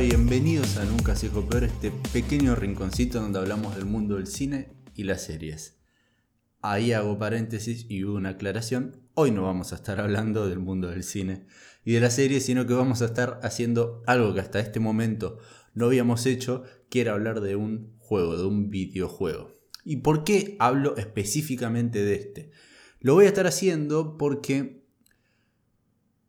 Bienvenidos a Nunca se peor, este pequeño rinconcito donde hablamos del mundo del cine y las series. Ahí hago paréntesis y una aclaración. Hoy no vamos a estar hablando del mundo del cine y de las series, sino que vamos a estar haciendo algo que hasta este momento no habíamos hecho, que era hablar de un juego, de un videojuego. ¿Y por qué hablo específicamente de este? Lo voy a estar haciendo porque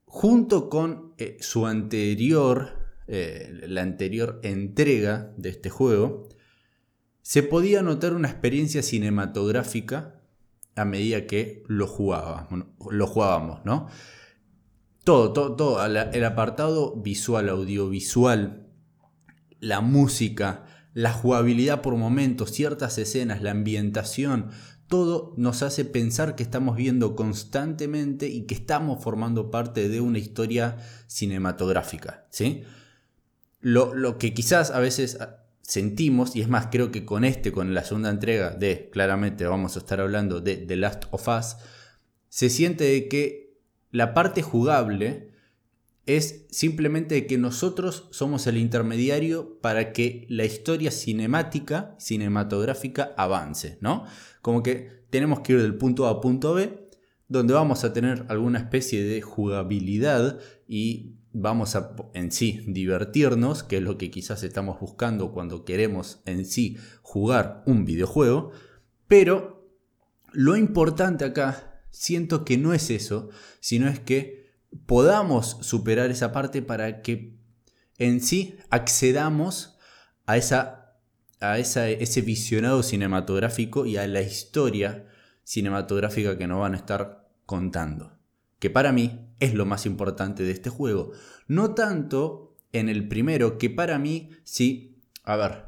junto con eh, su anterior, eh, la anterior entrega de este juego, se podía notar una experiencia cinematográfica a medida que lo jugábamos, lo jugábamos ¿no? Todo, todo, todo, el apartado visual, audiovisual, la música, la jugabilidad por momentos, ciertas escenas, la ambientación, todo nos hace pensar que estamos viendo constantemente y que estamos formando parte de una historia cinematográfica. ¿sí? Lo, lo, que quizás a veces sentimos, y es más, creo que con este, con la segunda entrega de, claramente vamos a estar hablando de The Last of Us, se siente de que la parte jugable es simplemente que nosotros somos el intermediario para que la historia cinemática, cinematográfica avance, ¿no? Como que tenemos que ir del punto A a punto B, donde vamos a tener alguna especie de jugabilidad y vamos a en sí divertirnos, que es lo que quizás estamos buscando cuando queremos en sí jugar un videojuego, pero lo importante acá siento que no es eso, sino es que podamos superar esa parte para que en sí accedamos a, esa, a ese visionado cinematográfico y a la historia cinematográfica que nos van a estar contando. Que para mí es lo más importante de este juego. No tanto en el primero, que para mí sí. A ver.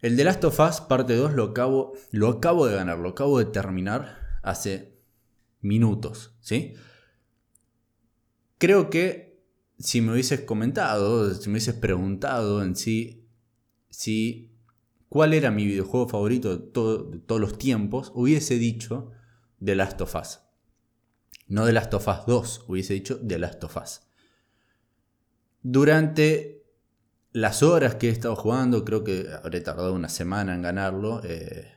El The Last of Us parte 2 lo acabo, lo acabo de ganar, lo acabo de terminar hace minutos, ¿sí? Creo que si me hubieses comentado, si me hubieses preguntado en sí, si cuál era mi videojuego favorito de, todos los tiempos, hubiese dicho The Last of Us. No The Last of Us 2, hubiese dicho The Last of Us. Durante las horas que he estado jugando, creo que habré tardado una semana en ganarlo. Eh,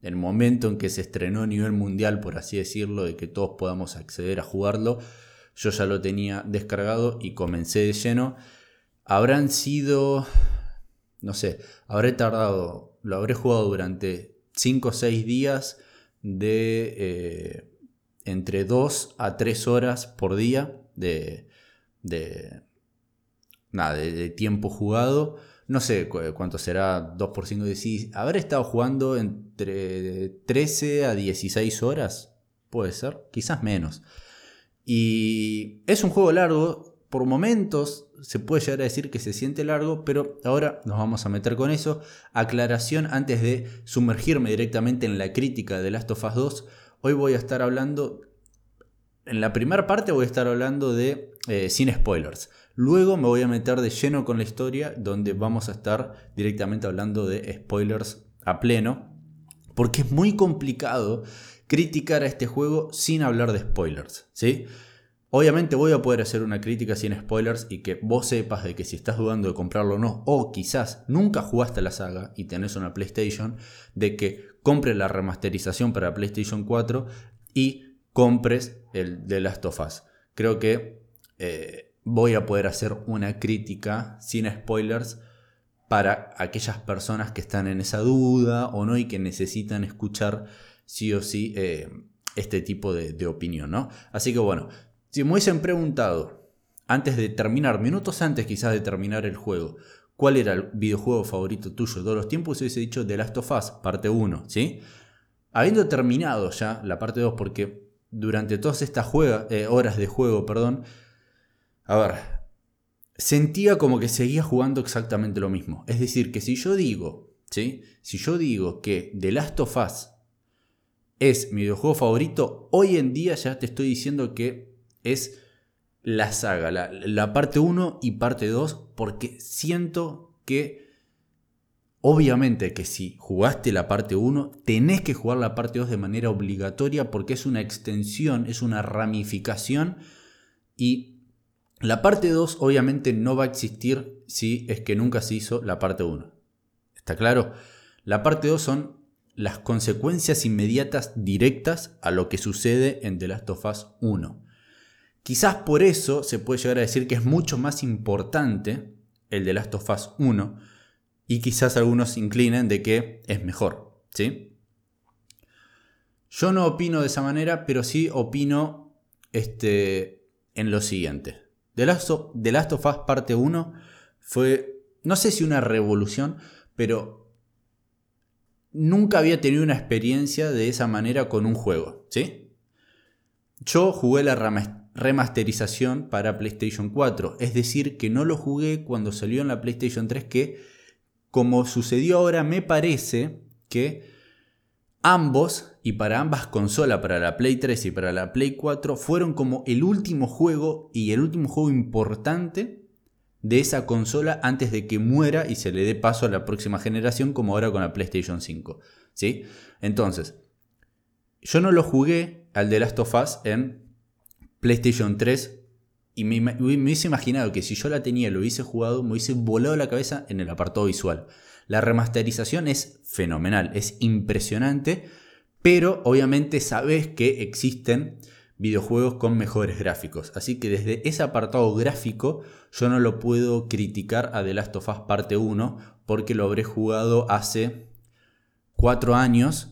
el momento en que se estrenó a nivel mundial, por así decirlo, de que todos podamos acceder a jugarlo, yo ya lo tenía descargado y comencé de lleno. Habrán sido, no sé, habré tardado, lo habré jugado durante 5 o 6 días de eh, entre 2 a 3 horas por día de, de, nada, de, tiempo jugado. No sé cuánto será 2 por 5, 16. Habré estado jugando entre 13 a 16 horas. Puede ser, quizás menos. Y es un juego largo, por momentos se puede llegar a decir que se siente largo, pero ahora nos vamos a meter con eso. Aclaración antes de sumergirme directamente en la crítica de Last of Us 2. Hoy voy a estar hablando, en la primera parte voy a estar hablando de eh, sin spoilers. Luego me voy a meter de lleno con la historia, donde vamos a estar directamente hablando de spoilers a pleno, porque es muy complicado criticar a este juego sin hablar de spoilers, ¿sí? Obviamente voy a poder hacer una crítica sin spoilers y que vos sepas de que si estás dudando de comprarlo o no, o quizás nunca jugaste la saga y tenés una PlayStation, de que compres la remasterización para PlayStation 4 y compres el de Last of Us. Creo que eh, voy a poder hacer una crítica sin spoilers para aquellas personas que están en esa duda o no y que necesitan escuchar sí o sí eh, este tipo de, opinión, ¿no? Así que bueno, si me hubiesen preguntado antes de terminar, minutos antes quizás de terminar el juego, cuál era el videojuego favorito tuyo de todos los tiempos, hubiese dicho The Last of Us, parte 1, ¿sí? Habiendo terminado ya la parte 2, porque durante todas estas eh, horas de juego, perdón, a ver, sentía como que seguía jugando exactamente lo mismo. Es decir, que si yo digo, ¿sí? Si yo digo que The Last of Us es mi videojuego favorito, hoy en día ya te estoy diciendo que es la saga, la, parte 1 y parte 2, porque siento que obviamente que si jugaste la parte 1, tenés que jugar la parte 2 de manera obligatoria porque es una extensión, es una ramificación y La parte 2 obviamente no va a existir si es que nunca se hizo la parte 1. ¿Está claro? La parte 2 son las consecuencias inmediatas directas a lo que sucede en The Last of Us 1. Quizás por eso se puede llegar a decir que es mucho más importante el The Last of Us 1 y quizás algunos inclinen de que es mejor, ¿sí? Yo no opino de esa manera, pero sí opino este, en lo siguiente. The Last, of, Last of Us parte 1 fue, no sé si una revolución, pero nunca había tenido una experiencia de esa manera con un juego, ¿sí? Yo jugué la remasterización para PlayStation 4, es decir, que no lo jugué cuando salió en la PlayStation 3, que como sucedió ahora, me parece que ambos, y para ambas consolas, para la Play 3 y para la Play 4, fueron como el último juego y el último juego importante de esa consola antes de que muera y se le dé paso a la próxima generación, como ahora con la PlayStation 5. ¿sí? Entonces, yo no lo jugué al The Last of Us en PlayStation 3 y me, hubiese imaginado que si yo la tenía lo hubiese jugado, me hubiese volado la cabeza en el apartado visual. La remasterización es fenomenal, es impresionante, pero obviamente sabes que existen videojuegos con mejores gráficos. Así que desde ese apartado gráfico yo no lo puedo criticar a The Last of Us parte 1 porque lo habré jugado hace 4 años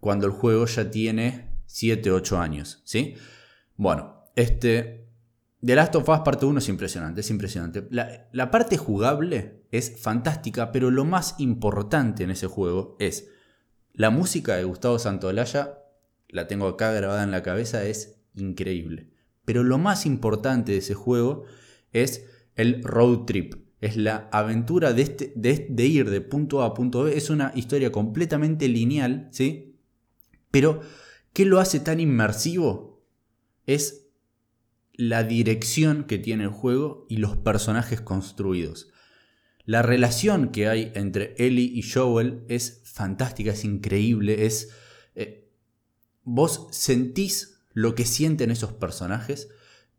cuando el juego ya tiene 7, 8 años. ¿sí? Bueno, este, The Last of Us parte 1 es impresionante, es impresionante. La, parte jugable es fantástica, pero lo más importante en ese juego es la música de Gustavo Santolaya, la tengo acá grabada en la cabeza, es increíble. Pero lo más importante de ese juego es el road trip, es la aventura de, este, ir de punto A a punto B. Es una historia completamente lineal, ¿sí? Pero, ¿qué lo hace tan inmersivo? Es la dirección que tiene el juego y los personajes construidos. La relación que hay entre Ellie y Joel es fantástica, es increíble, es... Eh, vos sentís lo que sienten esos personajes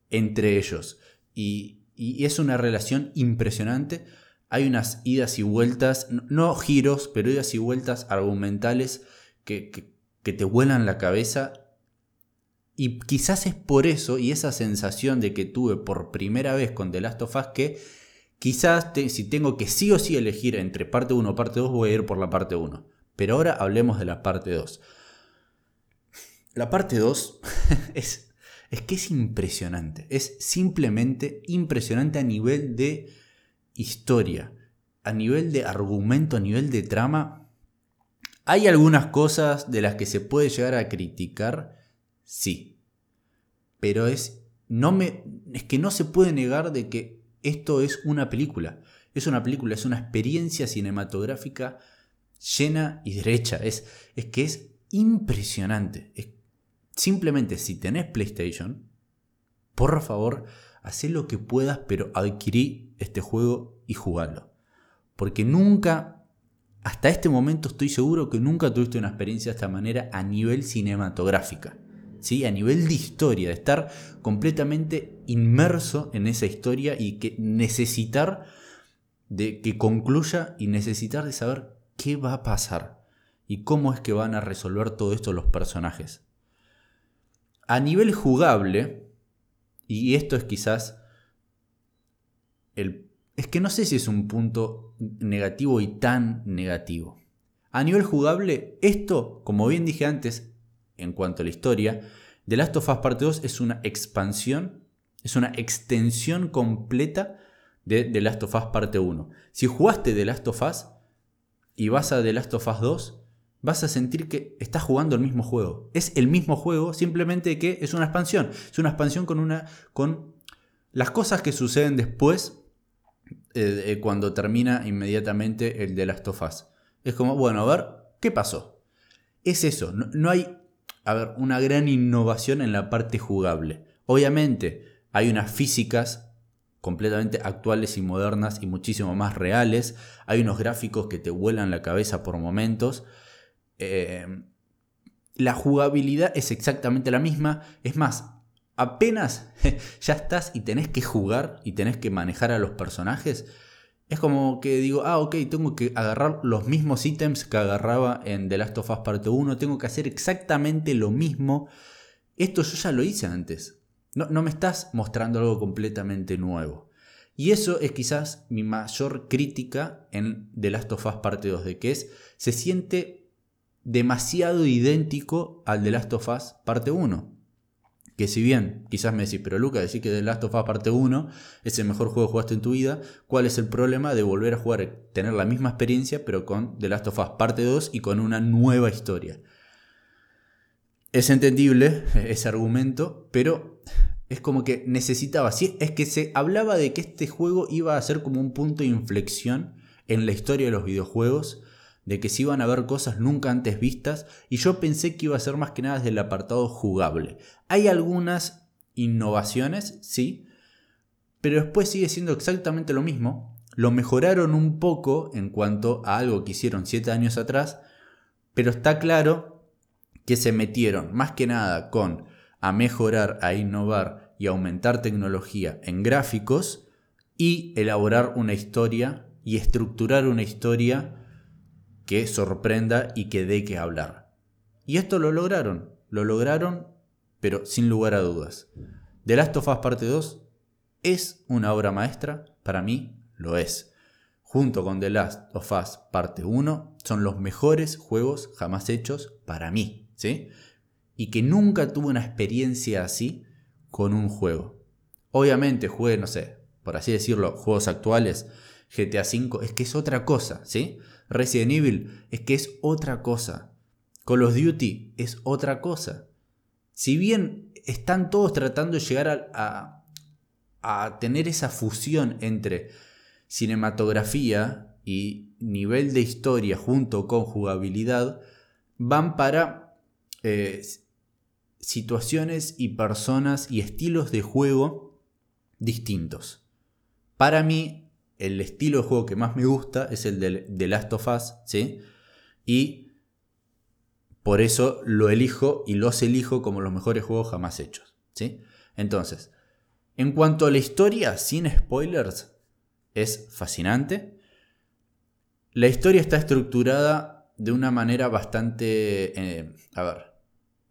entre ellos y, es una relación impresionante. Hay unas idas y vueltas, no giros, pero idas y vueltas argumentales que, que te vuelan la cabeza y quizás es por eso y esa sensación de que tuve por primera vez con The Last of Us que quizás si tengo que sí o sí elegir entre parte 1 o parte 2 voy a ir por la parte 1. Pero ahora hablemos de la parte 2. La parte 2 es, es que es impresionante. Es simplemente impresionante a nivel de historia, a nivel de argumento, a nivel de trama. Hay algunas cosas de las que se puede llegar a criticar Sí. Pero es, no me, es que no se puede negar de que esto es una película. Es una película, es una experiencia cinematográfica llena y derecha. Es, es que es impresionante. Es, simplemente si tenés PlayStation, por favor, haz lo que puedas, pero adquirí este juego y jugalo. Porque nunca, hasta este momento estoy seguro que nunca tuviste una experiencia de esta manera a nivel cinematográfica a nivel de historia, de estar completamente inmerso en esa historia y que necesitar de que concluya y necesitar de saber qué va a pasar y cómo es que van a resolver todo esto los personajes. A nivel jugable, y esto es quizás el... Es que no sé si es un punto negativo y tan negativo. A nivel jugable, esto, como bien dije antes, en cuanto a la historia, The Last of Us Parte 2 es una expansión, es una extensión completa de The Last of Us Parte 1. Si jugaste The Last of Us y vas a The Last of Us 2, vas a sentir que estás jugando el mismo juego. Es el mismo juego, simplemente que es una expansión. Es una expansión con una. con las cosas que suceden después. Eh, cuando termina inmediatamente el The Last of. Es como, bueno, a ver, ¿qué pasó? Es eso, no hay a ver, una gran innovación en la parte jugable. Obviamente, hay unas físicas completamente actuales y modernas y muchísimo más reales. Hay unos gráficos que te vuelan la cabeza por momentos. Eh, la jugabilidad es exactamente la misma. Es más, apenas ya estás y tenés que jugar y tenés que manejar a los personajes, es como que digo, ah, ok, tengo que agarrar los mismos ítems que agarraba en The Last of Us Parte 1, tengo que hacer exactamente lo mismo. Esto yo ya lo hice antes. No, no me estás mostrando algo completamente nuevo. Y eso es quizás mi mayor crítica en The Last of Us Parte 2, de que es, se siente demasiado idéntico al The Last of Us Parte 1 que si bien quizás me decís, pero Luca, decís que The Last of Us parte 1 es el mejor juego que jugaste en tu vida, ¿cuál es el problema de volver a jugar, tener la misma experiencia, pero con The Last of Us parte 2 y con una nueva historia? Es entendible ese argumento, pero es como que necesitaba, sí, es que se hablaba de que este juego iba a ser como un punto de inflexión en la historia de los videojuegos, de que se iban a ver cosas nunca antes vistas y yo pensé que iba a ser más que nada desde el apartado jugable. Hay algunas innovaciones, sí, pero después sigue siendo exactamente lo mismo. Lo mejoraron un poco en cuanto a algo que hicieron 7 años atrás, pero está claro que se metieron más que nada con a mejorar, a innovar y aumentar tecnología en gráficos y elaborar una historia y estructurar una historia que sorprenda y que dé que hablar. Y esto lo lograron, lo lograron, pero sin lugar a dudas. The Last of Us Parte 2 es una obra maestra, para mí lo es. Junto con The Last of Us Parte 1 son los mejores juegos jamás hechos para mí, ¿sí? Y que nunca tuve una experiencia así con un juego. Obviamente jugué, no sé, por así decirlo, juegos actuales, GTA V, es que es otra cosa, ¿sí? Resident Evil es que es otra cosa. Call of Duty es otra cosa. Si bien están todos tratando de llegar a, tener esa fusión entre cinematografía y nivel de historia junto con jugabilidad, van para eh, situaciones y personas y estilos de juego distintos. Para mí, el estilo de juego que más me gusta es el de Last of Us, ¿sí? Y por eso lo elijo y los elijo como los mejores juegos jamás hechos, ¿sí? Entonces, en cuanto a la historia, sin spoilers, es fascinante. La historia está estructurada de una manera bastante... Eh, a ver,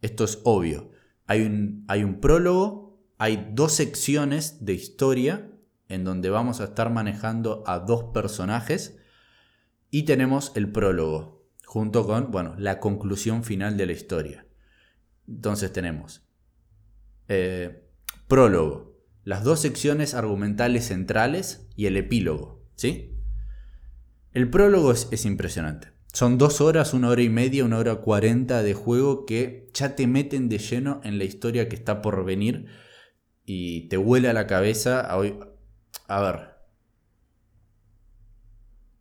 esto es obvio. Hay un, hay un prólogo, hay dos secciones de historia en donde vamos a estar manejando a dos personajes y tenemos el prólogo, junto con, bueno, la conclusión final de la historia. Entonces tenemos eh, prólogo, las dos secciones argumentales centrales y el epílogo, ¿sí? El prólogo es, es impresionante. Son dos horas, una hora y media, una hora cuarenta de juego que ya te meten de lleno en la historia que está por venir y te vuela la cabeza. A ver.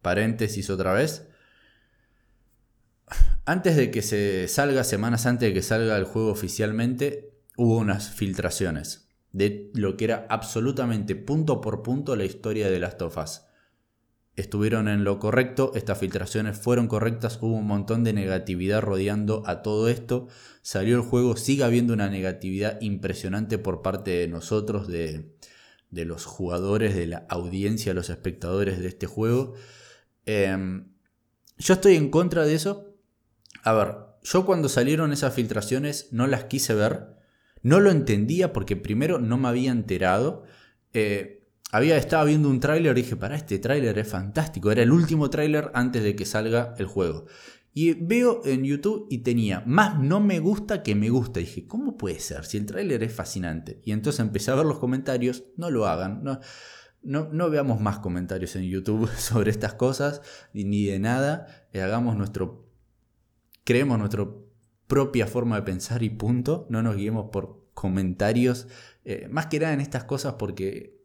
Paréntesis otra vez. Antes de que se salga, semanas antes de que salga el juego oficialmente, hubo unas filtraciones de lo que era absolutamente punto por punto la historia de las tofas. Estuvieron en lo correcto, estas filtraciones fueron correctas, hubo un montón de negatividad rodeando a todo esto. Salió el juego, sigue habiendo una negatividad impresionante por parte de nosotros, de, de los jugadores, de la audiencia, los espectadores de este juego. Em, yo estoy en contra de eso. A ver, yo cuando salieron esas filtraciones no las quise ver. No lo entendía porque primero no me había enterado. Eh, había estado viendo un tráiler y dije, para este tráiler es fantástico. Era el último tráiler antes de que salga el juego. Y veo en YouTube y tenía más no me gusta que me gusta. Dije, ¿cómo puede ser? Si el tráiler es fascinante. Y entonces empecé a ver los comentarios. No lo hagan. No, no, no veamos más comentarios en YouTube sobre estas cosas ni de nada. Eh, hagamos nuestro... Creemos nuestra propia forma de pensar y punto. No nos guiemos por comentarios. Eh, más que nada en estas cosas porque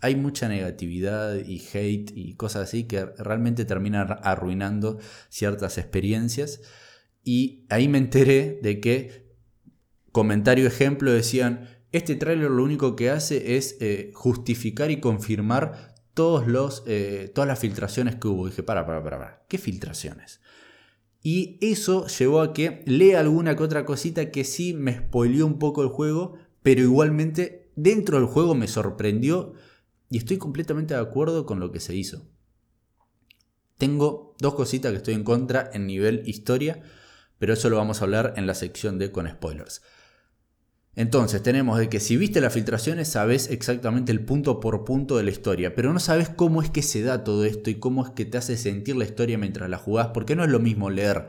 hay mucha negatividad y hate y cosas así que realmente terminan arruinando ciertas experiencias. Y ahí me enteré de que, comentario ejemplo, decían, este tráiler lo único que hace es eh, justificar y confirmar todos los, eh, todas las filtraciones que hubo. Y dije, para, para, para, para, ¿qué filtraciones? Y eso llevó a que lea alguna que otra cosita que sí me spoileó un poco el juego, pero igualmente dentro del juego me sorprendió y estoy completamente de acuerdo con lo que se hizo. Tengo dos cositas que estoy en contra en nivel historia, pero eso lo vamos a hablar en la sección de con spoilers. Entonces tenemos de que si viste las filtraciones sabes exactamente el punto por punto de la historia, pero no sabes cómo es que se da todo esto y cómo es que te hace sentir la historia mientras la jugás, porque no es lo mismo leer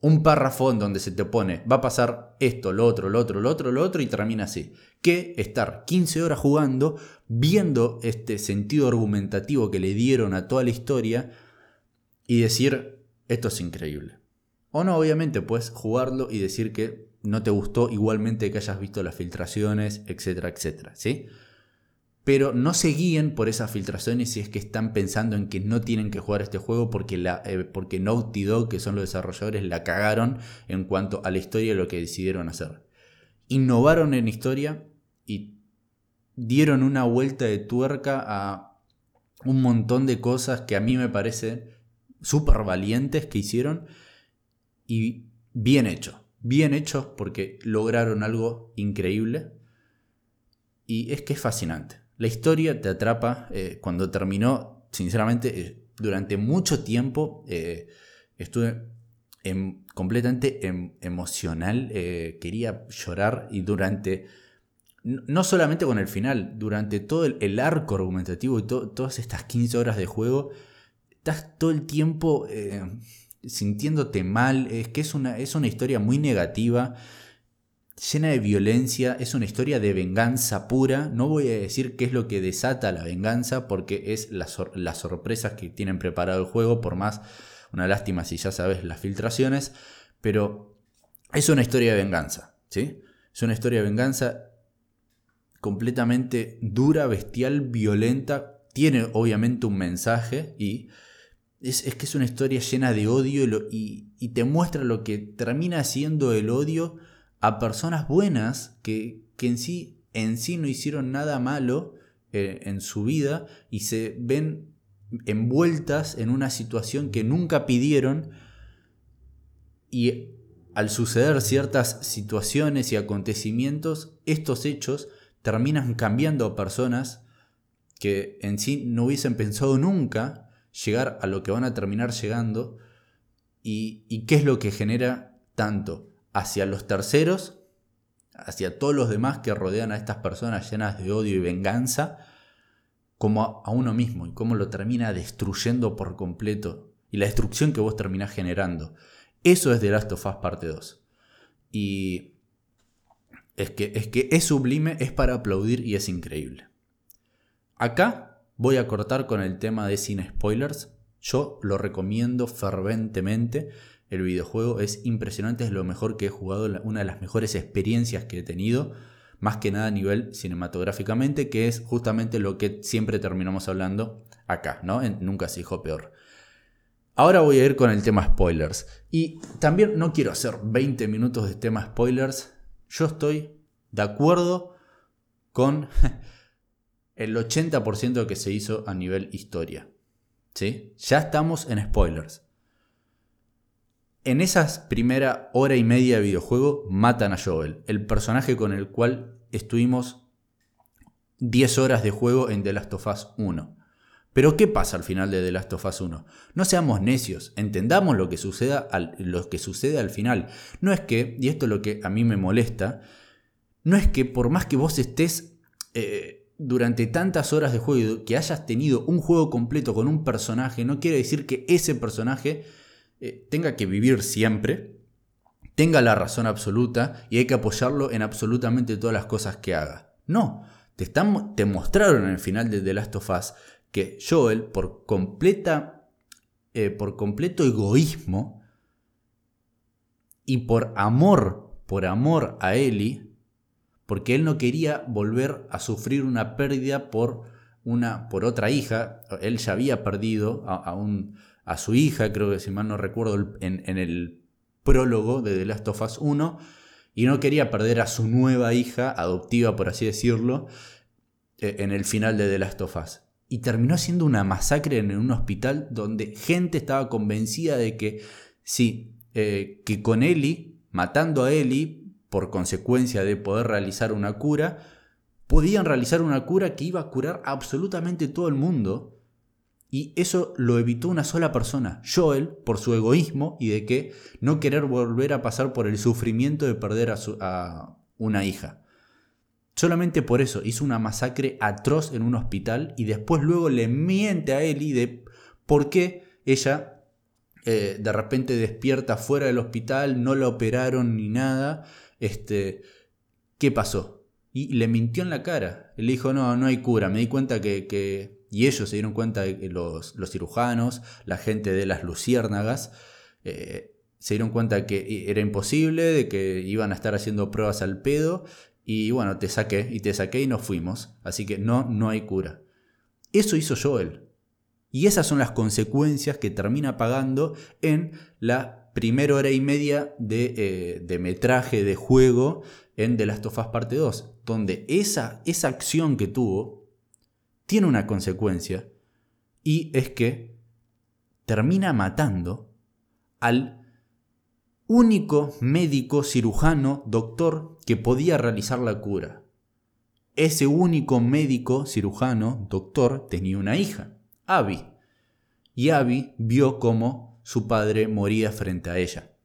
un párrafo en donde se te pone va a pasar esto, lo otro, lo otro, lo otro, lo otro y termina así, que estar 15 horas jugando, viendo este sentido argumentativo que le dieron a toda la historia y decir esto es increíble. O no, obviamente puedes jugarlo y decir que no te gustó igualmente que hayas visto las filtraciones, etcétera, etcétera, ¿sí? Pero no se guíen por esas filtraciones si es que están pensando en que no tienen que jugar este juego porque, la, eh, porque Naughty Dog, que son los desarrolladores, la cagaron en cuanto a la historia y lo que decidieron hacer. Innovaron en historia y dieron una vuelta de tuerca a un montón de cosas que a mí me parecen súper valientes que hicieron y bien hecho bien hechos porque lograron algo increíble. Y es que es fascinante. La historia te atrapa. Eh, cuando terminó, sinceramente, eh, durante mucho tiempo eh, estuve completamente em, emocional. quería llorar y durante... No solamente con el final, durante todo el, arco argumentativo y todas estas 15 horas de juego, estás todo el tiempo sintiéndote mal, es que es una, es una historia muy negativa, llena de violencia, es una historia de venganza pura. No voy a decir qué es lo que desata la venganza, porque es las, sorpresas que tienen preparado el juego, por más una lástima si ya sabes las filtraciones, pero es una historia de venganza, ¿sí? Es una historia de venganza completamente dura, bestial, violenta, tiene obviamente un mensaje y es, que es una historia llena de odio y, te muestra lo que termina siendo el odio a personas buenas que, en, sí, en sí no hicieron nada malo eh, en su vida y se ven envueltas en una situación que nunca pidieron y al suceder ciertas situaciones y acontecimientos, estos hechos terminan cambiando a personas que en sí no hubiesen pensado nunca llegar a lo que van a terminar llegando y, qué es lo que genera tanto hacia los terceros, hacia todos los demás que rodean a estas personas llenas de odio y venganza, como a, uno mismo y cómo lo termina destruyendo por completo y la destrucción que vos terminás generando. Eso es The Last of Us parte 2. Y es que, es que es sublime, es para aplaudir y es increíble. Acá Voy a cortar con el tema de sin spoilers. Yo lo recomiendo ferventemente. El videojuego es impresionante, es lo mejor que he jugado, una de las mejores experiencias que he tenido, más que nada a nivel cinematográficamente, que es justamente lo que siempre terminamos hablando acá, ¿no? Nunca se dijo peor. Ahora voy a ir con el tema spoilers. Y también no quiero hacer 20 minutos de tema spoilers. Yo estoy de acuerdo con el 80% que se hizo a nivel historia. ¿Sí? Ya estamos en spoilers. En esa primera hora y media de videojuego matan a Joel, el personaje con el cual estuvimos 10 horas de juego en The Last of Us 1. Pero ¿qué pasa al final de The Last of Us 1? No seamos necios, entendamos lo que, suceda al, que sucede al final. No es que, y esto es lo que a mí me molesta, no es que por más que vos estés eh, durante tantas horas de juego que hayas tenido un juego completo con un personaje, no quiere decir que ese personaje eh, tenga que vivir siempre, tenga la razón absoluta y hay que apoyarlo en absolutamente todas las cosas que haga. No, te, están, te mostraron en el final de The Last of Us que Joel, por completa, eh, por completo egoísmo y por amor, por amor a Ellie, porque él no quería volver a sufrir una pérdida por, una, por otra hija. Él ya había perdido a, a su hija, creo que si mal no recuerdo, en, el prólogo de The Last of Us 1, y no quería perder a su nueva hija, adoptiva por así decirlo, e, en el final de The Last of Us. Y terminó siendo una masacre en un hospital donde gente estaba convencida de que sí, eh, que con Ellie, matando a Ellie, por consecuencia de poder realizar una cura, podían realizar una cura que iba a curar absolutamente todo el mundo. Y eso lo evitó una sola persona, Joel, por su egoísmo y de que no querer volver a pasar por el sufrimiento de perder a, a una hija. Solamente por eso hizo una masacre atroz en un hospital y después luego le miente a Ellie de por qué ella eh, de repente despierta fuera del hospital, no la operaron ni nada. Este, ¿Qué pasó? Y le mintió en la cara. Le dijo, no, no hay cura. Me di cuenta que... Y ellos se dieron cuenta, los, los cirujanos, la gente de las luciérnagas, eh, se dieron cuenta que era imposible, de que iban a estar haciendo pruebas al pedo y bueno, te saqué y te saqué y nos fuimos. Así que no, no hay cura. Eso hizo Joel. Y esas son las consecuencias que termina pagando en la primera hora y media de, eh, de metraje de juego en The Last of Us Parte 2. Donde esa, esa acción que tuvo tiene una consecuencia. Y es que termina matando al único médico, cirujano, doctor que podía realizar la cura. Ese único médico, cirujano, doctor tenía una hija, Abby. Y Abby vio cómo su padre moría frente a ella.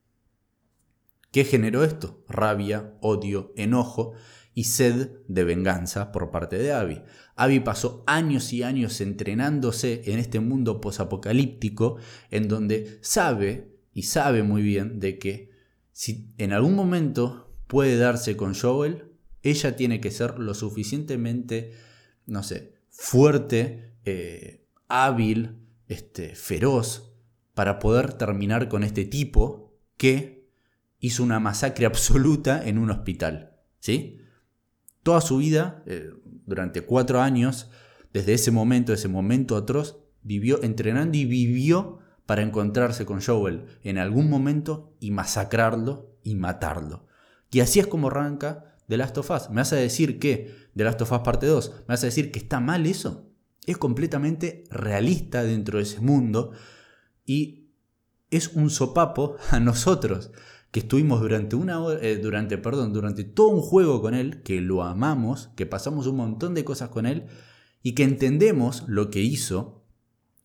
¿Qué generó esto? Rabia, odio, enojo y sed de venganza por parte de Abby. Abby pasó años y años entrenándose en este mundo posapocalíptico en donde sabe y sabe muy bien de que si en algún momento puede darse con Joel, ella tiene que ser lo suficientemente, no sé, fuerte, eh, hábil, este, feroz, para poder terminar con este tipo que hizo una masacre absoluta en un hospital. ¿sí? Toda su vida, eh, durante cuatro años, desde ese momento, ese momento atroz, vivió entrenando y vivió para encontrarse con Joel en algún momento y masacrarlo y matarlo. Y así es como arranca The Last of Us. ¿Me a decir que The Last of Us parte 2? ¿Me a decir que está mal eso? Es completamente realista dentro de ese mundo y es un sopapo a nosotros que estuvimos durante una eh, durante, perdón, durante todo un juego con él, que lo amamos, que pasamos un montón de cosas con él y que entendemos lo que hizo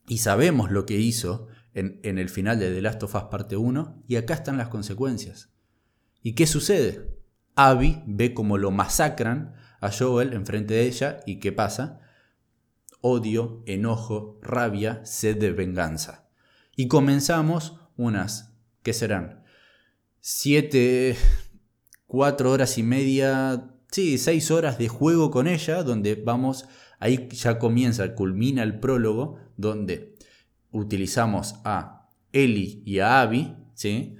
y sabemos lo que hizo en, el final de The Last of Us parte 1 y acá están las consecuencias. ¿Y qué sucede? Abby ve cómo lo masacran a Joel enfrente de ella y ¿qué pasa? Odio, enojo, rabia, sed de venganza. Y comenzamos unas, ¿qué serán? Siete, cuatro horas y media, sí, seis horas de juego con ella, donde vamos, ahí ya comienza, culmina el prólogo, donde utilizamos a Eli y a Abby, ¿sí?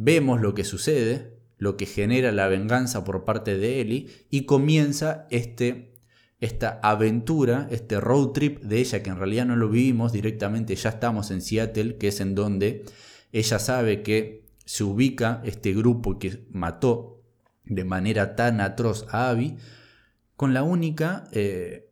vemos lo que sucede, lo que genera la venganza por parte de Eli y comienza este, esta aventura, este road trip de ella que en realidad no lo vivimos directamente, ya estamos en Seattle, que es en donde ella sabe que se ubica este grupo que mató de manera tan atroz a Abby, con la única eh,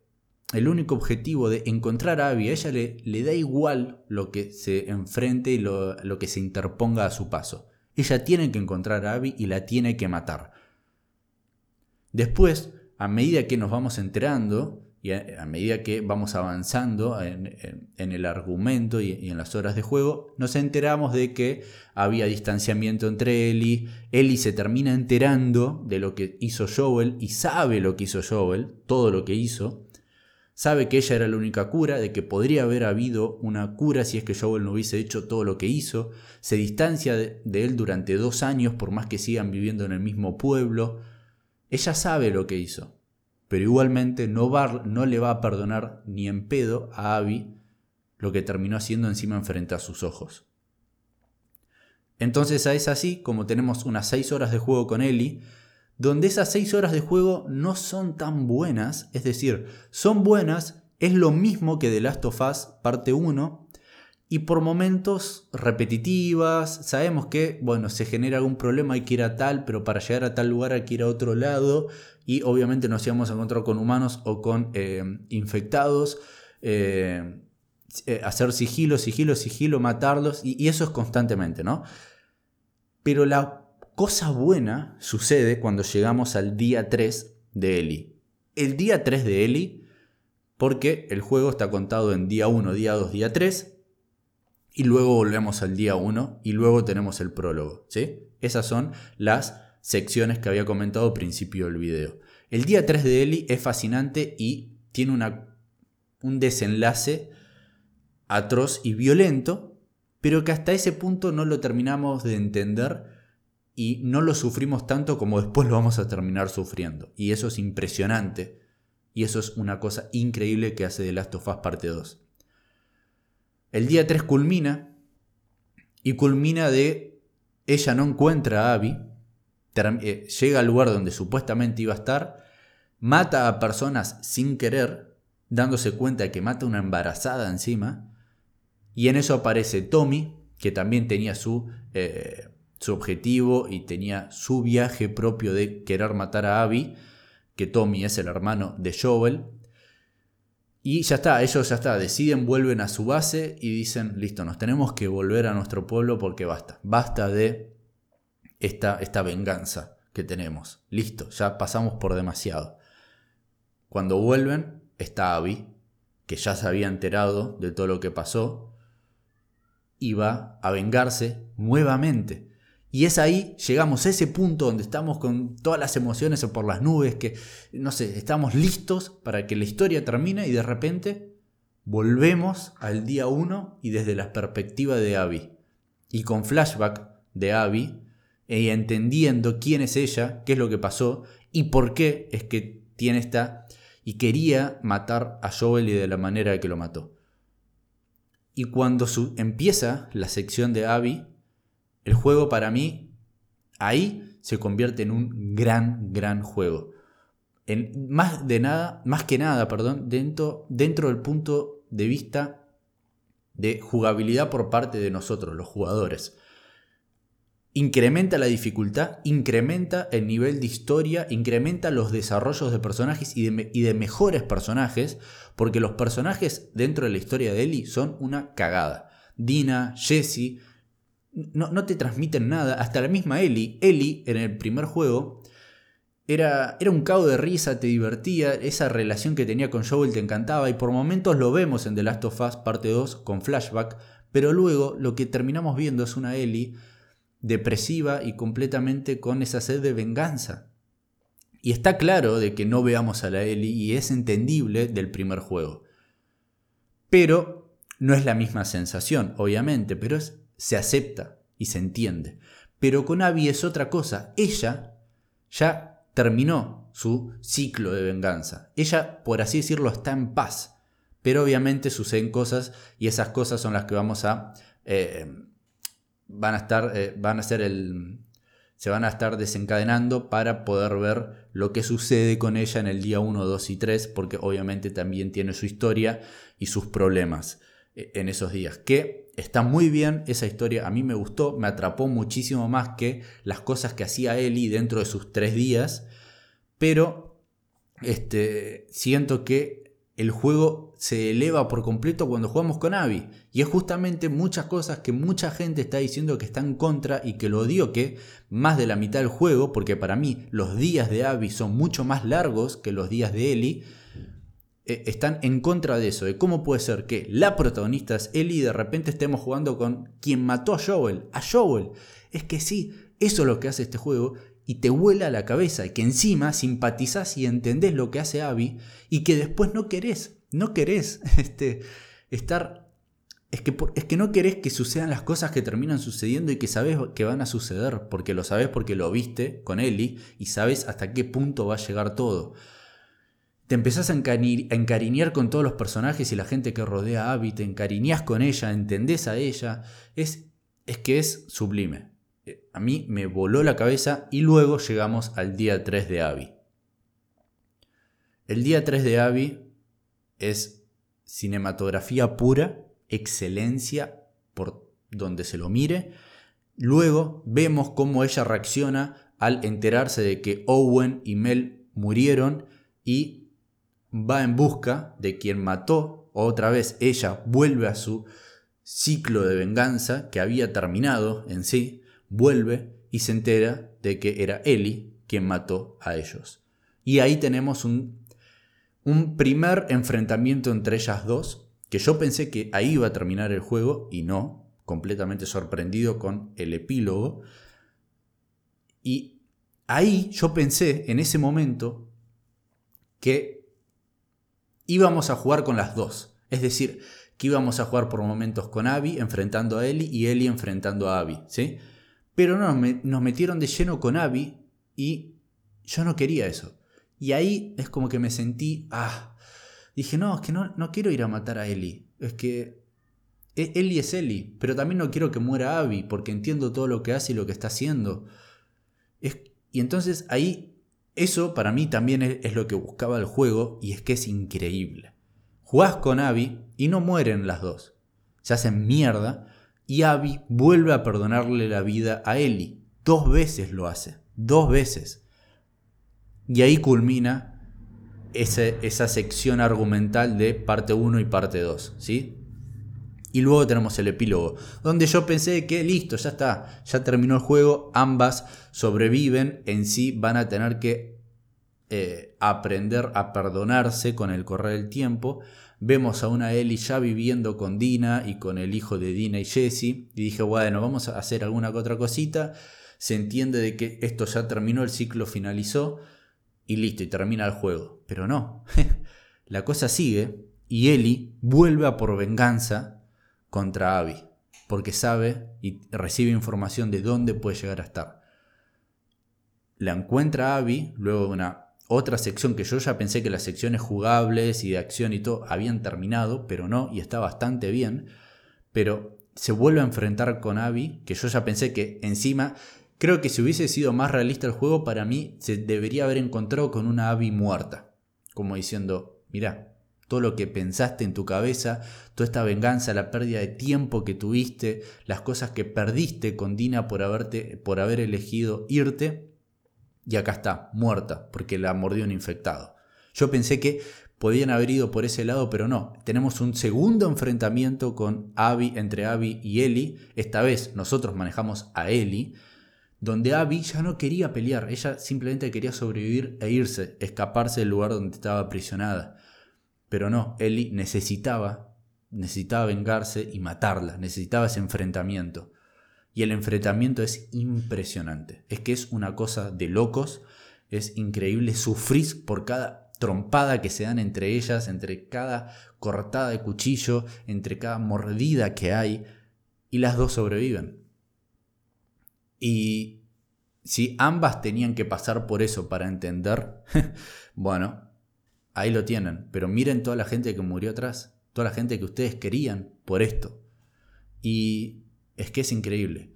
el único objetivo de encontrar a Abby, a ella le, le da igual lo que se enfrente y lo, que se interponga a su paso. Ella tiene que encontrar a Abby y la tiene que matar. Después, a medida que nos vamos enterando y a, medida que vamos avanzando en, el argumento y, en las horas de juego, nos enteramos de que había distanciamiento entre Ellie. Ellie se termina enterando de lo que hizo Joel y sabe lo que hizo Joel, todo lo que hizo sabe que ella era la única cura, de que podría haber habido una cura si es que Joel no hubiese hecho todo lo que hizo, se distancia de, él durante dos años por más que sigan viviendo en el mismo pueblo. Ella sabe lo que hizo, pero igualmente no, va, no le va a perdonar ni en pedo a Abby lo que terminó haciendo encima enfrente a sus ojos. Entonces es así como tenemos unas seis horas de juego con Ellie, donde esas 6 horas de juego no son tan buenas, es decir, son buenas, es lo mismo que The Last of Us parte 1, y por momentos repetitivas, sabemos que, bueno, se genera algún problema, hay que ir a tal, pero para llegar a tal lugar hay que ir a otro lado, y obviamente nos íbamos a encontrar con humanos o con eh, infectados, eh, eh, hacer sigilo, sigilo, sigilo, matarlos, y, y eso es constantemente, ¿no? Pero la cosa buena sucede cuando llegamos al día 3 de Eli. El día 3 de Eli, porque el juego está contado en día 1, día 2, día 3, y luego volvemos al día 1 y luego tenemos el prólogo. ¿sí? Esas son las secciones que había comentado al principio del video. El día 3 de Eli es fascinante y tiene una, un desenlace atroz y violento, pero que hasta ese punto no lo terminamos de entender y no lo sufrimos tanto como después lo vamos a terminar sufriendo. Y eso es impresionante. Y eso es una cosa increíble que hace The Last of Us parte 2. El día 3 culmina y culmina de ella no encuentra a Abby, eh, llega al lugar donde supuestamente iba a estar, mata a personas sin querer, dándose cuenta de que mata a una embarazada encima, y en eso aparece Tommy, que también tenía su, eh, su objetivo y tenía su viaje propio de querer matar a Abby, que Tommy es el hermano de Joel, y ya está, ellos ya está, deciden, vuelven a su base y dicen, listo, nos tenemos que volver a nuestro pueblo porque basta, basta de esta, esta venganza que tenemos. Listo, ya pasamos por demasiado. Cuando vuelven, está Abby, que ya se había enterado de todo lo que pasó, y va a vengarse nuevamente. Y es ahí, llegamos a ese punto donde estamos con todas las emociones por las nubes, que, no sé, estamos listos para que la historia termine y de repente volvemos al día 1 y desde la perspectiva de Abby. Y con flashback de Abby, y entendiendo quién es ella, qué es lo que pasó y por qué es que tiene esta y quería matar a Joel y de la manera que lo mató. Y cuando su, empieza la sección de Abby, el juego para mí ahí se convierte en un gran, gran juego. Más de nada, más que nada, perdón, dentro, dentro del punto de vista de jugabilidad por parte de nosotros, los jugadores incrementa la dificultad, incrementa el nivel de historia, incrementa los desarrollos de personajes y de, mejores personajes, porque los personajes dentro de la historia de Ellie son una cagada. Dina, Jesse, no, no, te transmiten nada, hasta la misma Ellie. Ellie en el primer juego era, era un cago de risa, te divertía, esa relación que tenía con Joel te encantaba y por momentos lo vemos en The Last of Us parte 2 con flashback, pero luego lo que terminamos viendo es una Ellie depresiva y completamente con esa sed de venganza. Y está claro de que no veamos a la Ellie y es entendible del primer juego. Pero no es la misma sensación, obviamente, pero es, se acepta y se entiende. Pero con Abby es otra cosa. Ella ya terminó su ciclo de venganza. Ella, por así decirlo, está en paz. Pero obviamente suceden cosas y esas cosas son las que vamos a eh, van a estar, eh, van a ser el, se van a estar desencadenando para poder ver lo que sucede con ella en el día 1, 2 y 3, porque obviamente también tiene su historia y sus problemas en esos días. Que está muy bien esa historia, a mí me gustó, me atrapó muchísimo más que las cosas que hacía Eli dentro de sus tres días, pero este, siento que el juego se eleva por completo cuando jugamos con Abby. Y es justamente muchas cosas que mucha gente está diciendo que está en contra y que lo odio que más de la mitad del juego, porque para mí los días de Abby son mucho más largos que los días de Ellie, eh, están en contra de eso, de cómo puede ser que la protagonista es Ellie y de repente estemos jugando con quien mató a Joel, a Joel. Es que sí, eso es lo que hace este juego y te vuela la cabeza, y que encima simpatizás y entendés lo que hace Abby y que después no querés, no querés este, estar... Es que, es que no querés que sucedan las cosas que terminan sucediendo y que sabes que van a suceder, porque lo sabes porque lo viste con Ellie y sabes hasta qué punto va a llegar todo. Te empezás a, encariñar con todos los personajes y la gente que rodea a Abby, te encariñás con ella, entendés a ella. Es, es que es sublime. Eh, a mí me voló la cabeza y luego llegamos al día 3 de Abby. El día 3 de Abby es cinematografía pura, excelencia por donde se lo mire. Luego vemos cómo ella reacciona al enterarse de que Owen y Mel murieron y va en busca de quien mató. Otra vez ella vuelve a su ciclo de venganza que había terminado en sí vuelve y se entera de que era Ellie quien mató a ellos. Y ahí tenemos un, un primer enfrentamiento entre ellas dos, que yo pensé que ahí iba a terminar el juego y no, completamente sorprendido con el epílogo. Y ahí yo pensé en ese momento que íbamos a jugar con las dos. Es decir, que íbamos a jugar por momentos con Abby enfrentando a Ellie y Ellie enfrentando a Abby, ¿sí? Pero no, nos metieron de lleno con Abby y yo no quería eso. Y ahí es como que me sentí, ah, dije, no, es que no, no quiero ir a matar a Ellie. Es que e, Ellie es Ellie, pero también no quiero que muera Abby porque entiendo todo lo que hace y lo que está haciendo. y entonces ahí, eso para mí también es, lo que buscaba el juego y es que es increíble. Jugás con Abby y no mueren las dos. Se hacen mierda y Abby vuelve a perdonarle la vida a Ellie. Dos veces lo hace. Dos veces. Y ahí culmina esa sección argumental de parte 1 y parte 2. ¿sí? Y luego tenemos el epílogo, donde yo pensé que listo, ya está, ya terminó el juego, ambas sobreviven, en sí van a tener que eh, aprender a perdonarse con el correr del tiempo. Vemos a una Ellie ya viviendo con Dina y con el hijo de Dina y Jesse. Y dije, bueno, vamos a hacer alguna otra cosita. Se entiende de que esto ya terminó, el ciclo finalizó y listo, y termina el juego. Pero no, la cosa sigue y Ellie vuelve a por venganza contra Abby, porque sabe y recibe información de dónde puede llegar a estar. La encuentra Abby luego de una otra sección que yo ya pensé que las secciones jugables y de acción y todo habían terminado, pero no, y está bastante bien. Pero se vuelve a enfrentar con Abby, que yo ya pensé que encima, creo que si hubiese sido más realista el juego, para mí se debería haber encontrado con una Abby muerta. Como diciendo, mira, todo lo que pensaste en tu cabeza, toda esta venganza, la pérdida de tiempo que tuviste, las cosas que perdiste con Dina por, por haber elegido irte, y acá está, muerta, porque la mordió un infectado. Yo pensé que podían haber ido por ese lado, pero no. Tenemos un segundo enfrentamiento con Abby, entre Abby y Ellie. Esta vez nosotros manejamos a Ellie, donde Abby ya no quería pelear, ella simplemente quería sobrevivir e irse, escaparse del lugar donde estaba aprisionada. Pero no, Ellie necesitaba, necesitaba vengarse y matarla, necesitaba ese enfrentamiento y el enfrentamiento es impresionante. Es que es una cosa de locos, es increíble, sufrís por cada trompada que se dan entre ellas, entre cada cortada de cuchillo, entre cada mordida que hay, y las dos sobreviven. Y si ambas tenían que pasar por eso para entender, bueno, ahí lo tienen, pero miren toda la gente que murió atrás, toda la gente que ustedes querían por esto. Y es que es increíble.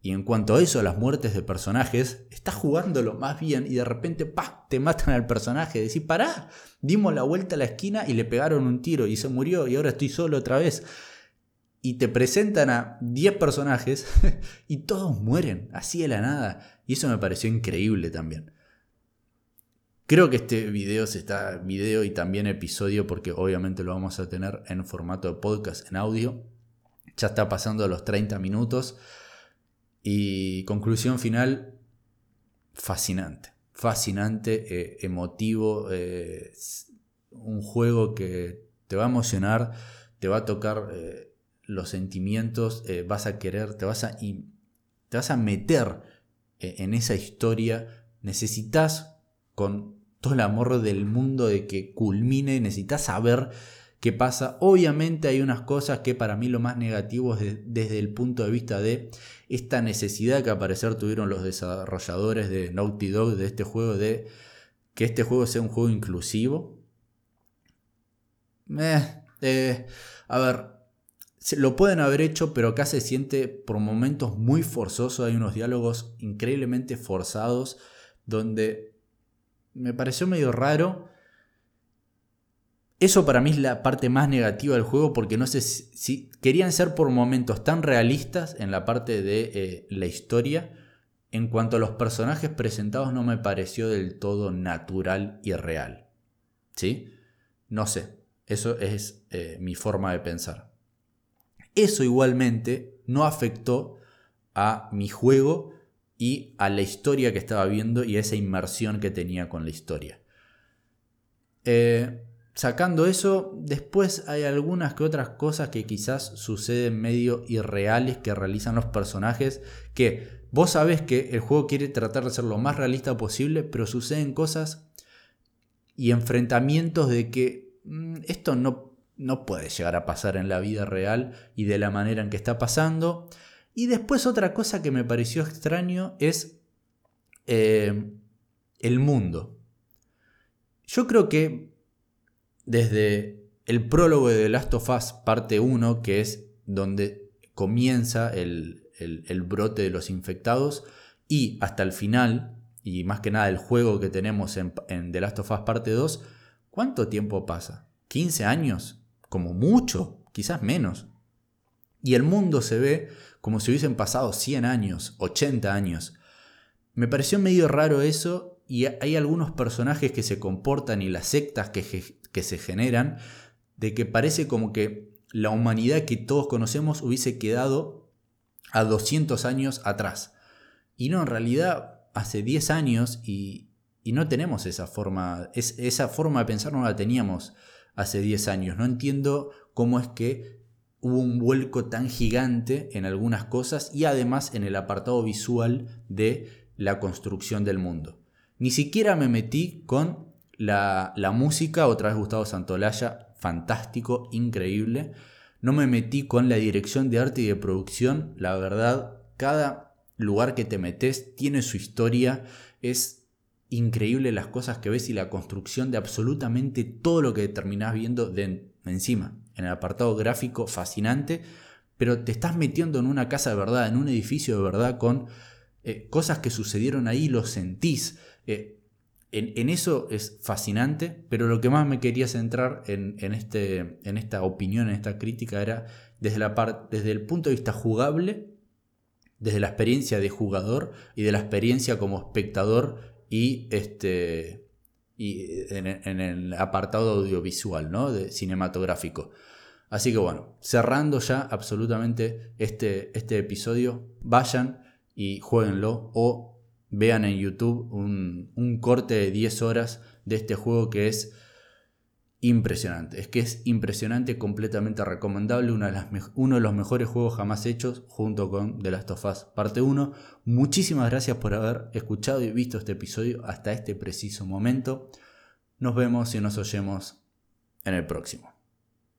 Y en cuanto a eso, las muertes de personajes, estás jugándolo más bien y de repente ¡pah! te matan al personaje. Decís, pará, dimos la vuelta a la esquina y le pegaron un tiro y se murió y ahora estoy solo otra vez. Y te presentan a 10 personajes y todos mueren, así de la nada. Y eso me pareció increíble también. Creo que este video se está, video y también episodio, porque obviamente lo vamos a tener en formato de podcast, en audio ya está pasando los 30 minutos. Y conclusión final, fascinante. Fascinante, eh, emotivo. Eh, un juego que te va a emocionar, te va a tocar eh, los sentimientos, vas a querer, te vas a, te vas a meter en esa historia. Necesitas, con todo el amor del mundo de que culmine, necesitas saber qué pasa. Obviamente hay unas cosas que para mí lo más negativo es desde el punto de vista de esta necesidad que aparecer tuvieron los desarrolladores de Naughty Dog de este juego de que este juego sea un juego inclusivo. Eh, eh, a ver, lo pueden haber hecho, pero acá se siente por momentos muy forzoso. Hay unos diálogos increíblemente forzados donde me pareció medio raro eso para mí es la parte más negativa del juego porque no sé si, querían ser por momentos tan realistas en la parte de eh, la historia. En cuanto a los personajes presentados no me pareció del todo natural y real. ¿Sí? No sé. Eso es eh, mi forma de pensar. Eso igualmente no afectó a mi juego y a la historia que estaba viendo y a esa inmersión que tenía con la historia. Eh, sacando eso, después hay algunas que otras cosas que quizás suceden medio irreales que realizan los personajes que vos sabés que el juego quiere tratar de ser lo más realista posible, pero suceden cosas y enfrentamientos de que mm, esto no, no puede llegar a pasar en la vida real y de la manera en que está pasando. Y después otra cosa que me pareció extraño es eh, el mundo. Yo creo que desde el prólogo de The Last of Us parte 1, que es donde comienza el, brote de los infectados, y hasta el final, y más que nada el juego que tenemos en, en The Last of Us parte 2, ¿cuánto tiempo pasa? ¿15 años? Como mucho, quizás menos. Y el mundo se ve como si hubiesen pasado 100 años, 80 años. Me pareció medio raro eso y hay algunos personajes que se comportan y las sectas que, que se generan de que parece como que la humanidad que todos conocemos hubiese quedado a 200 años atrás. Y no, en realidad hace 10 años y, y no tenemos esa forma, es, esa forma de pensar no la teníamos hace 10 años. No entiendo cómo es que hubo un vuelco tan gigante en algunas cosas y además en el apartado visual de la construcción del mundo. Ni siquiera me metí con la, música, otra vez Gustavo Santolaya, fantástico, increíble. No me metí con la dirección de arte y de producción, la verdad, cada lugar que te metes tiene su historia, es increíble las cosas que ves y la construcción de absolutamente todo lo que terminás viendo de encima en el apartado gráfico fascinante, pero te estás metiendo en una casa de verdad, en un edificio de verdad, con eh, cosas que sucedieron ahí, lo sentís. Eh, en, eso es fascinante, pero lo que más me quería centrar en, este, en esta opinión, en esta crítica, era desde, la desde el punto de vista jugable, desde la experiencia de jugador y de la experiencia como espectador y este, y en, el apartado audiovisual, ¿no? De cinematográfico. Así que bueno, cerrando ya absolutamente este, este episodio, vayan y jueguenlo o vean en YouTube un, un corte de 10 horas de este juego que es impresionante. Es que es impresionante, completamente recomendable, uno de los mejores juegos jamás hechos junto con The Last of Us parte 1. Muchísimas gracias por haber escuchado y visto este episodio hasta este preciso momento. Nos vemos y nos oyemos en el próximo.